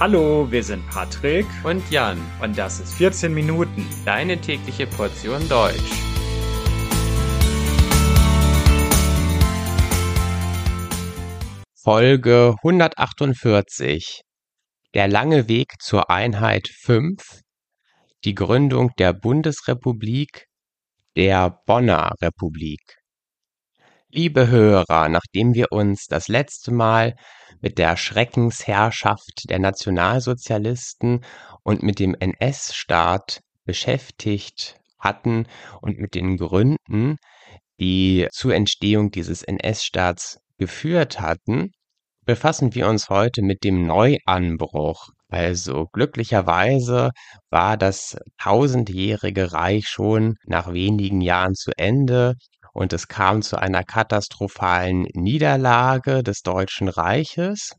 Hallo, wir sind Patrick. Und Jan. Und das ist 14 Minuten, deine tägliche Portion Deutsch. Folge 148 Der lange Weg zur Einheit 5 Die Gründung der Bundesrepublik der Bonner Republik Liebe Hörer, nachdem wir uns das letzte Mal mit der Schreckensherrschaft der Nationalsozialisten und mit dem NS-Staat beschäftigt hatten und mit den Gründen, die zur Entstehung dieses NS-Staats geführt hatten, befassen wir uns heute mit dem Neuanbruch. Also glücklicherweise war das tausendjährige Reich schon nach wenigen Jahren zu Ende und es kam zu einer katastrophalen Niederlage des Deutschen Reiches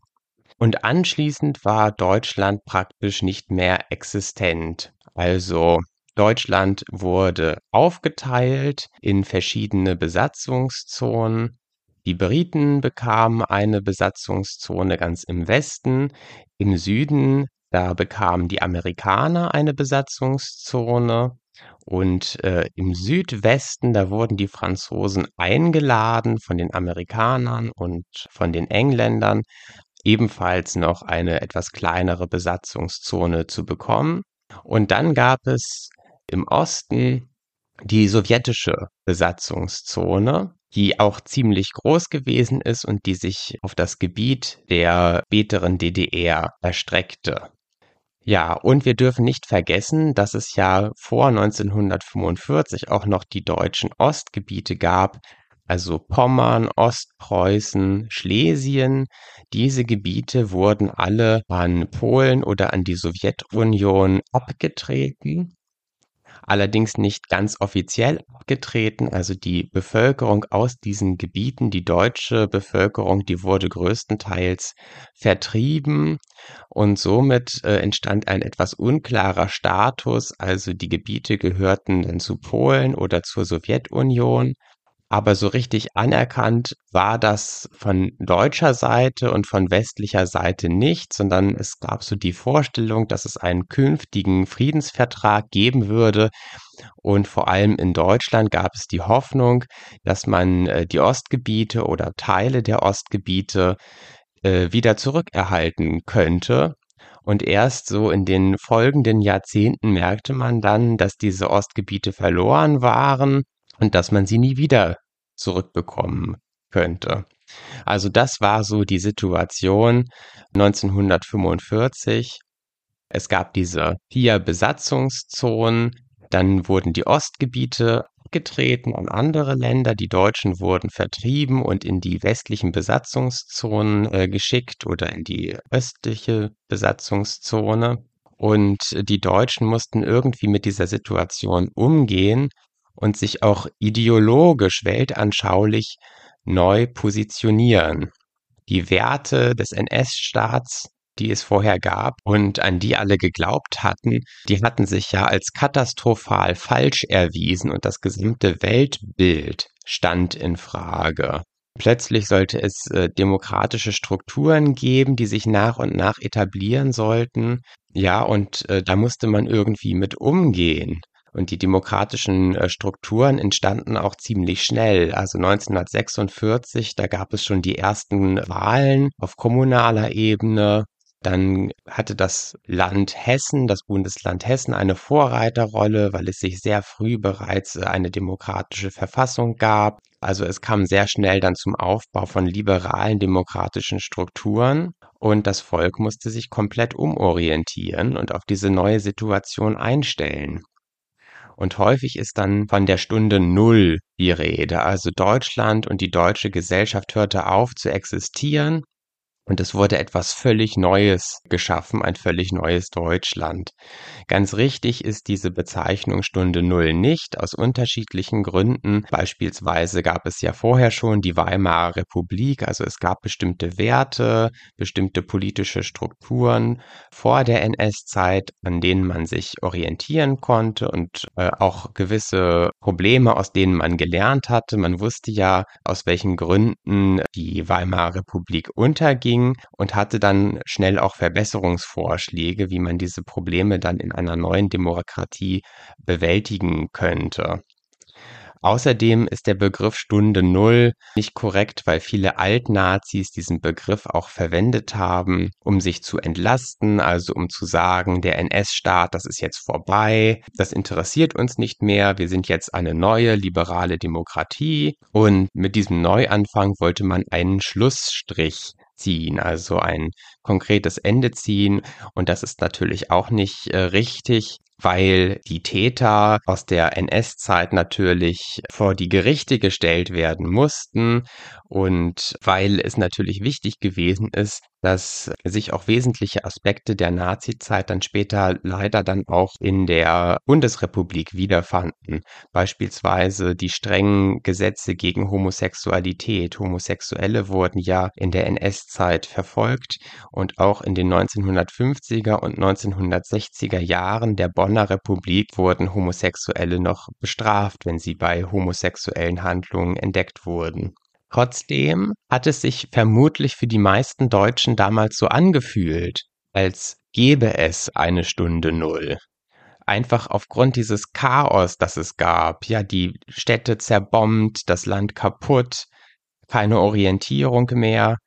und anschließend war Deutschland praktisch nicht mehr existent. Also Deutschland wurde aufgeteilt in verschiedene Besatzungszonen. Die Briten bekamen eine Besatzungszone ganz im Westen, im Süden, da bekamen die Amerikaner eine Besatzungszone und äh, im Südwesten, da wurden die Franzosen eingeladen von den Amerikanern und von den Engländern, ebenfalls noch eine etwas kleinere Besatzungszone zu bekommen. Und dann gab es im Osten die sowjetische Besatzungszone, die auch ziemlich groß gewesen ist und die sich auf das Gebiet der späteren DDR erstreckte. Ja, und wir dürfen nicht vergessen, dass es ja vor 1945 auch noch die deutschen Ostgebiete gab, also Pommern, Ostpreußen, Schlesien. Diese Gebiete wurden alle an Polen oder an die Sowjetunion abgetreten allerdings nicht ganz offiziell abgetreten. Also die Bevölkerung aus diesen Gebieten, die deutsche Bevölkerung, die wurde größtenteils vertrieben und somit äh, entstand ein etwas unklarer Status. Also die Gebiete gehörten dann zu Polen oder zur Sowjetunion aber so richtig anerkannt war das von deutscher Seite und von westlicher Seite nicht, sondern es gab so die Vorstellung, dass es einen künftigen Friedensvertrag geben würde. Und vor allem in Deutschland gab es die Hoffnung, dass man äh, die Ostgebiete oder Teile der Ostgebiete äh, wieder zurückerhalten könnte. Und erst so in den folgenden Jahrzehnten merkte man dann, dass diese Ostgebiete verloren waren und dass man sie nie wieder zurückbekommen könnte. Also das war so die Situation 1945. Es gab diese vier Besatzungszonen, dann wurden die Ostgebiete abgetreten an andere Länder, die Deutschen wurden vertrieben und in die westlichen Besatzungszonen äh, geschickt oder in die östliche Besatzungszone. Und die Deutschen mussten irgendwie mit dieser Situation umgehen und sich auch ideologisch weltanschaulich neu positionieren. Die Werte des NS-Staats, die es vorher gab und an die alle geglaubt hatten, die hatten sich ja als katastrophal falsch erwiesen und das gesamte Weltbild stand in Frage. Plötzlich sollte es äh, demokratische Strukturen geben, die sich nach und nach etablieren sollten. Ja, und äh, da musste man irgendwie mit umgehen. Und die demokratischen äh, Strukturen entstanden auch ziemlich schnell. Also 1946, da gab es schon die ersten Wahlen auf kommunaler Ebene. Dann hatte das Land Hessen, das Bundesland Hessen, eine Vorreiterrolle, weil es sich sehr früh bereits äh, eine demokratische Verfassung gab. Also es kam sehr schnell dann zum Aufbau von liberalen demokratischen Strukturen und das Volk musste sich komplett umorientieren und auf diese neue Situation einstellen. Und häufig ist dann von der Stunde Null die Rede. Also Deutschland und die deutsche Gesellschaft hörte auf zu existieren und es wurde etwas völlig Neues geschaffen, ein völlig neues Deutschland. Ganz richtig ist diese Bezeichnung Stunde Null nicht, aus unterschiedlichen Gründen. Beispielsweise gab es ja vorher schon die Weimarer Republik, also es gab bestimmte Werte, bestimmte politische Strukturen vor der NS-Zeit, an denen man sich orientieren konnte und äh, auch gewisse Probleme, aus denen man gelernt hatte. Man wusste ja, aus welchen Gründen die Weimarer Republik untergeht ging und hatte dann schnell auch Verbesserungsvorschläge, wie man diese Probleme dann in einer neuen Demokratie bewältigen könnte. Außerdem ist der Begriff Stunde Null nicht korrekt, weil viele Altnazis diesen Begriff auch verwendet haben, um sich zu entlasten, also um zu sagen, der NS-Staat, das ist jetzt vorbei, das interessiert uns nicht mehr, wir sind jetzt eine neue liberale Demokratie und mit diesem Neuanfang wollte man einen Schlussstrich ziehen, also ein konkretes Ende ziehen. Und das ist natürlich auch nicht äh, richtig, weil die Täter aus der NS-Zeit natürlich vor die Gerichte gestellt werden mussten und weil es natürlich wichtig gewesen ist, dass sich auch wesentliche Aspekte der Nazizeit dann später leider dann auch in der Bundesrepublik wiederfanden. Beispielsweise die strengen Gesetze gegen Homosexualität. Homosexuelle wurden ja in der NS-Zeit verfolgt und auch in den 1950er und 1960er Jahren der Bonner Republik wurden Homosexuelle noch bestraft, wenn sie bei homosexuellen Handlungen entdeckt wurden. Trotzdem hat es sich vermutlich für die meisten Deutschen damals so angefühlt, als gäbe es eine Stunde Null. Einfach aufgrund dieses Chaos, das es gab, ja, die Städte zerbombt, das Land kaputt, keine Orientierung mehr.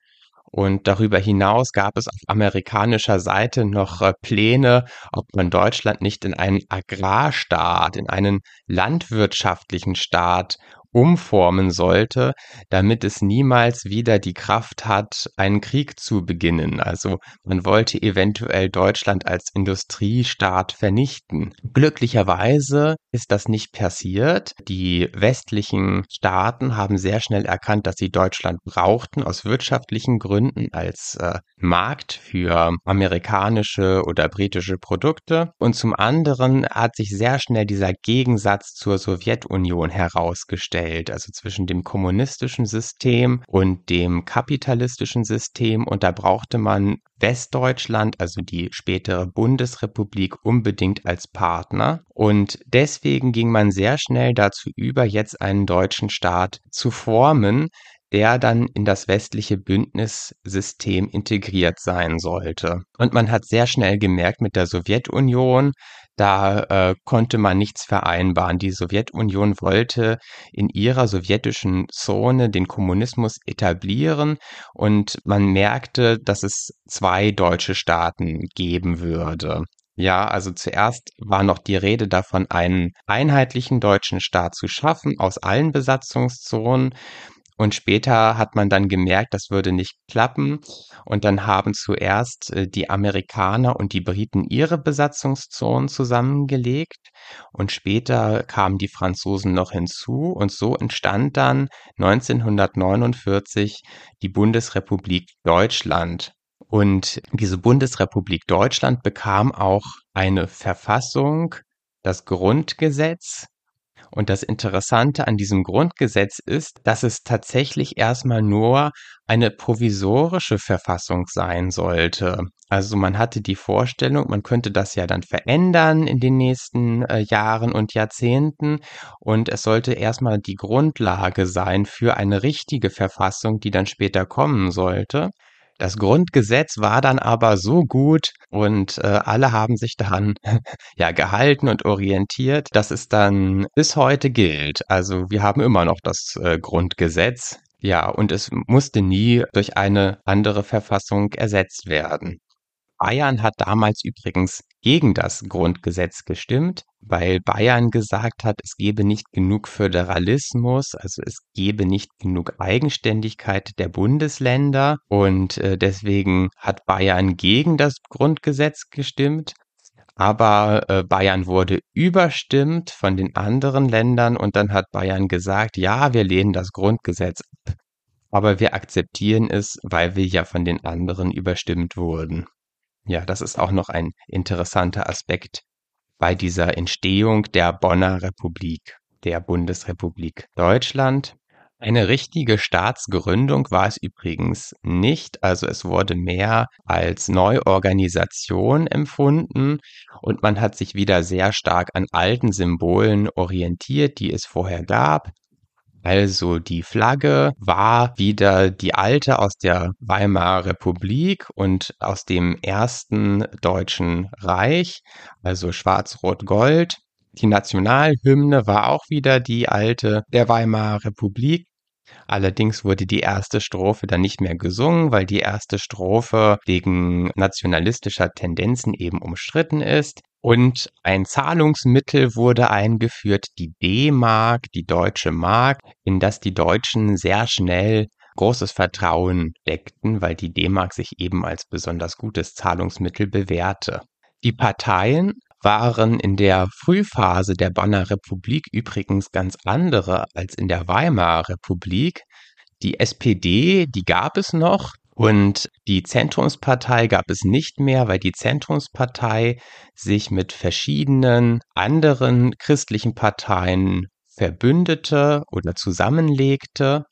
Und darüber hinaus gab es auf amerikanischer Seite noch äh, Pläne, ob man Deutschland nicht in einen Agrarstaat, in einen landwirtschaftlichen Staat umformen sollte, damit es niemals wieder die Kraft hat, einen Krieg zu beginnen. Also man wollte eventuell Deutschland als Industriestaat vernichten. Glücklicherweise ist das nicht passiert. Die westlichen Staaten haben sehr schnell erkannt, dass sie Deutschland brauchten aus wirtschaftlichen Gründen als äh, Markt für amerikanische oder britische Produkte. Und zum anderen hat sich sehr schnell dieser Gegensatz zur Sowjetunion herausgestellt Welt, also zwischen dem kommunistischen System und dem kapitalistischen System. Und da brauchte man Westdeutschland, also die spätere Bundesrepublik, unbedingt als Partner. Und deswegen ging man sehr schnell dazu über, jetzt einen deutschen Staat zu formen, der dann in das westliche Bündnissystem integriert sein sollte. Und man hat sehr schnell gemerkt mit der Sowjetunion, da äh, konnte man nichts vereinbaren. Die Sowjetunion wollte in ihrer sowjetischen Zone den Kommunismus etablieren und man merkte, dass es zwei deutsche Staaten geben würde. Ja, also zuerst war noch die Rede davon, einen einheitlichen deutschen Staat zu schaffen aus allen Besatzungszonen. Und später hat man dann gemerkt, das würde nicht klappen. Und dann haben zuerst äh, die Amerikaner und die Briten ihre Besatzungszonen zusammengelegt. Und später kamen die Franzosen noch hinzu. Und so entstand dann 1949 die Bundesrepublik Deutschland. Und diese Bundesrepublik Deutschland bekam auch eine Verfassung, das Grundgesetz und das Interessante an diesem Grundgesetz ist, dass es tatsächlich erstmal nur eine provisorische Verfassung sein sollte. Also man hatte die Vorstellung, man könnte das ja dann verändern in den nächsten äh, Jahren und Jahrzehnten und es sollte erstmal die Grundlage sein für eine richtige Verfassung, die dann später kommen sollte. Das Grundgesetz war dann aber so gut und äh, alle haben sich daran ja gehalten und orientiert, dass es dann bis heute gilt. Also wir haben immer noch das äh, Grundgesetz. Ja, und es musste nie durch eine andere Verfassung ersetzt werden. Bayern hat damals übrigens gegen das Grundgesetz gestimmt, weil Bayern gesagt hat, es gebe nicht genug Föderalismus, also es gebe nicht genug Eigenständigkeit der Bundesländer und äh, deswegen hat Bayern gegen das Grundgesetz gestimmt. Aber äh, Bayern wurde überstimmt von den anderen Ländern und dann hat Bayern gesagt, ja, wir lehnen das Grundgesetz ab, aber wir akzeptieren es, weil wir ja von den anderen überstimmt wurden. Ja, das ist auch noch ein interessanter Aspekt bei dieser Entstehung der Bonner Republik, der Bundesrepublik Deutschland. Eine richtige Staatsgründung war es übrigens nicht, also es wurde mehr als Neuorganisation empfunden und man hat sich wieder sehr stark an alten Symbolen orientiert, die es vorher gab. Also die Flagge war wieder die alte aus der Weimarer Republik und aus dem ersten Deutschen Reich, also schwarz-rot-gold. Die Nationalhymne war auch wieder die alte der Weimarer Republik. Allerdings wurde die erste Strophe dann nicht mehr gesungen, weil die erste Strophe wegen nationalistischer Tendenzen eben umstritten ist. Und ein Zahlungsmittel wurde eingeführt, die D-Mark, die deutsche Mark, in das die Deutschen sehr schnell großes Vertrauen deckten, weil die D-Mark sich eben als besonders gutes Zahlungsmittel bewährte. Die Parteien waren in der Frühphase der Bonner Republik übrigens ganz andere als in der Weimarer Republik. Die SPD, die gab es noch, und die Zentrumspartei gab es nicht mehr, weil die Zentrumspartei sich mit verschiedenen anderen christlichen Parteien verbündete oder zusammenlegte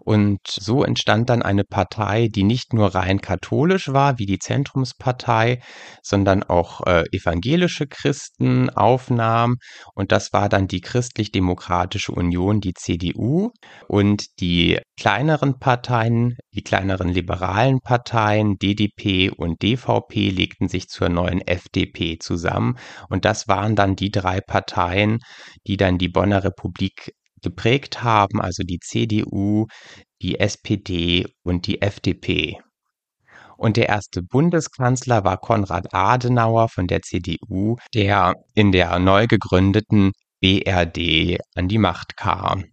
und so entstand dann eine Partei, die nicht nur rein katholisch war, wie die Zentrumspartei, sondern auch äh, evangelische Christen aufnahm. Und das war dann die Christlich-Demokratische Union, die CDU. Und die kleineren Parteien, die kleineren liberalen Parteien, DDP und DVP, legten sich zur neuen FDP zusammen. Und das waren dann die drei Parteien, die dann die Bonner Republik geprägt haben, also die CDU, die SPD und die FDP. Und der erste Bundeskanzler war Konrad Adenauer von der CDU, der in der neu gegründeten BRD an die Macht kam.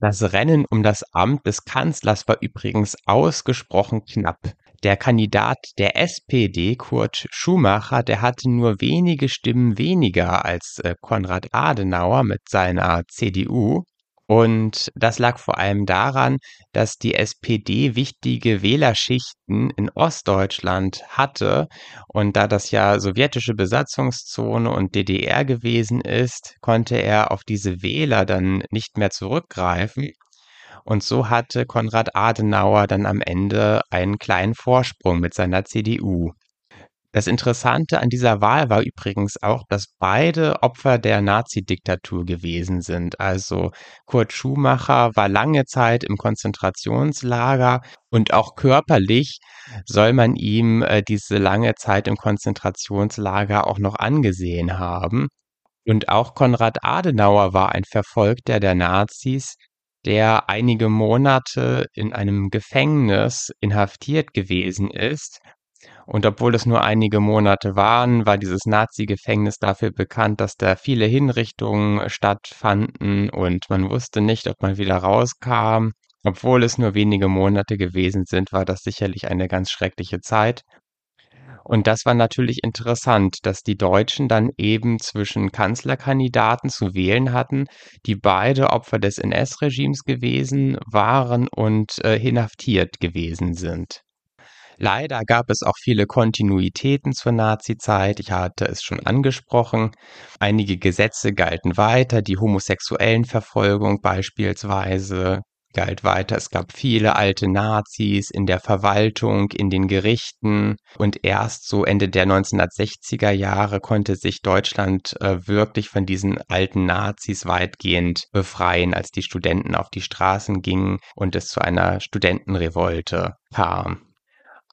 Das Rennen um das Amt des Kanzlers war übrigens ausgesprochen knapp. Der Kandidat der SPD, Kurt Schumacher, der hatte nur wenige Stimmen weniger als äh, Konrad Adenauer mit seiner CDU. Und das lag vor allem daran, dass die SPD wichtige Wählerschichten in Ostdeutschland hatte. Und da das ja sowjetische Besatzungszone und DDR gewesen ist, konnte er auf diese Wähler dann nicht mehr zurückgreifen. Und so hatte Konrad Adenauer dann am Ende einen kleinen Vorsprung mit seiner CDU. Das Interessante an dieser Wahl war übrigens auch, dass beide Opfer der Nazi-Diktatur gewesen sind. Also Kurt Schumacher war lange Zeit im Konzentrationslager und auch körperlich soll man ihm äh, diese lange Zeit im Konzentrationslager auch noch angesehen haben. Und auch Konrad Adenauer war ein Verfolgter der Nazis, der einige Monate in einem Gefängnis inhaftiert gewesen ist. Und obwohl es nur einige Monate waren, war dieses Nazi-Gefängnis dafür bekannt, dass da viele Hinrichtungen stattfanden und man wusste nicht, ob man wieder rauskam. Obwohl es nur wenige Monate gewesen sind, war das sicherlich eine ganz schreckliche Zeit. Und das war natürlich interessant, dass die Deutschen dann eben zwischen Kanzlerkandidaten zu wählen hatten, die beide Opfer des NS-Regimes gewesen waren und äh, inhaftiert gewesen sind. Leider gab es auch viele Kontinuitäten zur Nazizeit. Ich hatte es schon angesprochen. Einige Gesetze galten weiter, die Homosexuellenverfolgung beispielsweise galt weiter. Es gab viele alte Nazis in der Verwaltung, in den Gerichten und erst so Ende der 1960er Jahre konnte sich Deutschland äh, wirklich von diesen alten Nazis weitgehend befreien, als die Studenten auf die Straßen gingen und es zu einer Studentenrevolte kam.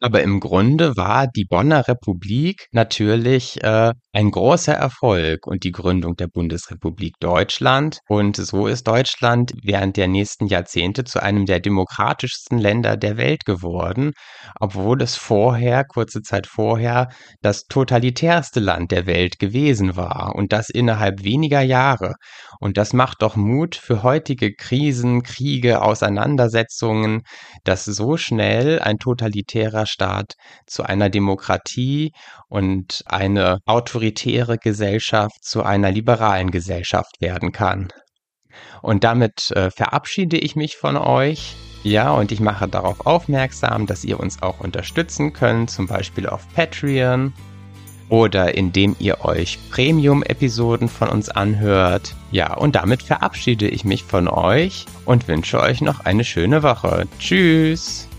Aber im Grunde war die Bonner Republik natürlich äh, ein großer Erfolg und die Gründung der Bundesrepublik Deutschland. Und so ist Deutschland während der nächsten Jahrzehnte zu einem der demokratischsten Länder der Welt geworden, obwohl es vorher, kurze Zeit vorher, das totalitärste Land der Welt gewesen war. Und das innerhalb weniger Jahre. Und das macht doch Mut für heutige Krisen, Kriege, Auseinandersetzungen, dass so schnell ein totalitärer Rechtsstaat zu einer Demokratie und eine autoritäre Gesellschaft zu einer liberalen Gesellschaft werden kann. Und damit äh, verabschiede ich mich von euch. Ja, und ich mache darauf aufmerksam, dass ihr uns auch unterstützen könnt, zum Beispiel auf Patreon oder indem ihr euch Premium-Episoden von uns anhört. Ja, und damit verabschiede ich mich von euch und wünsche euch noch eine schöne Woche. Tschüss!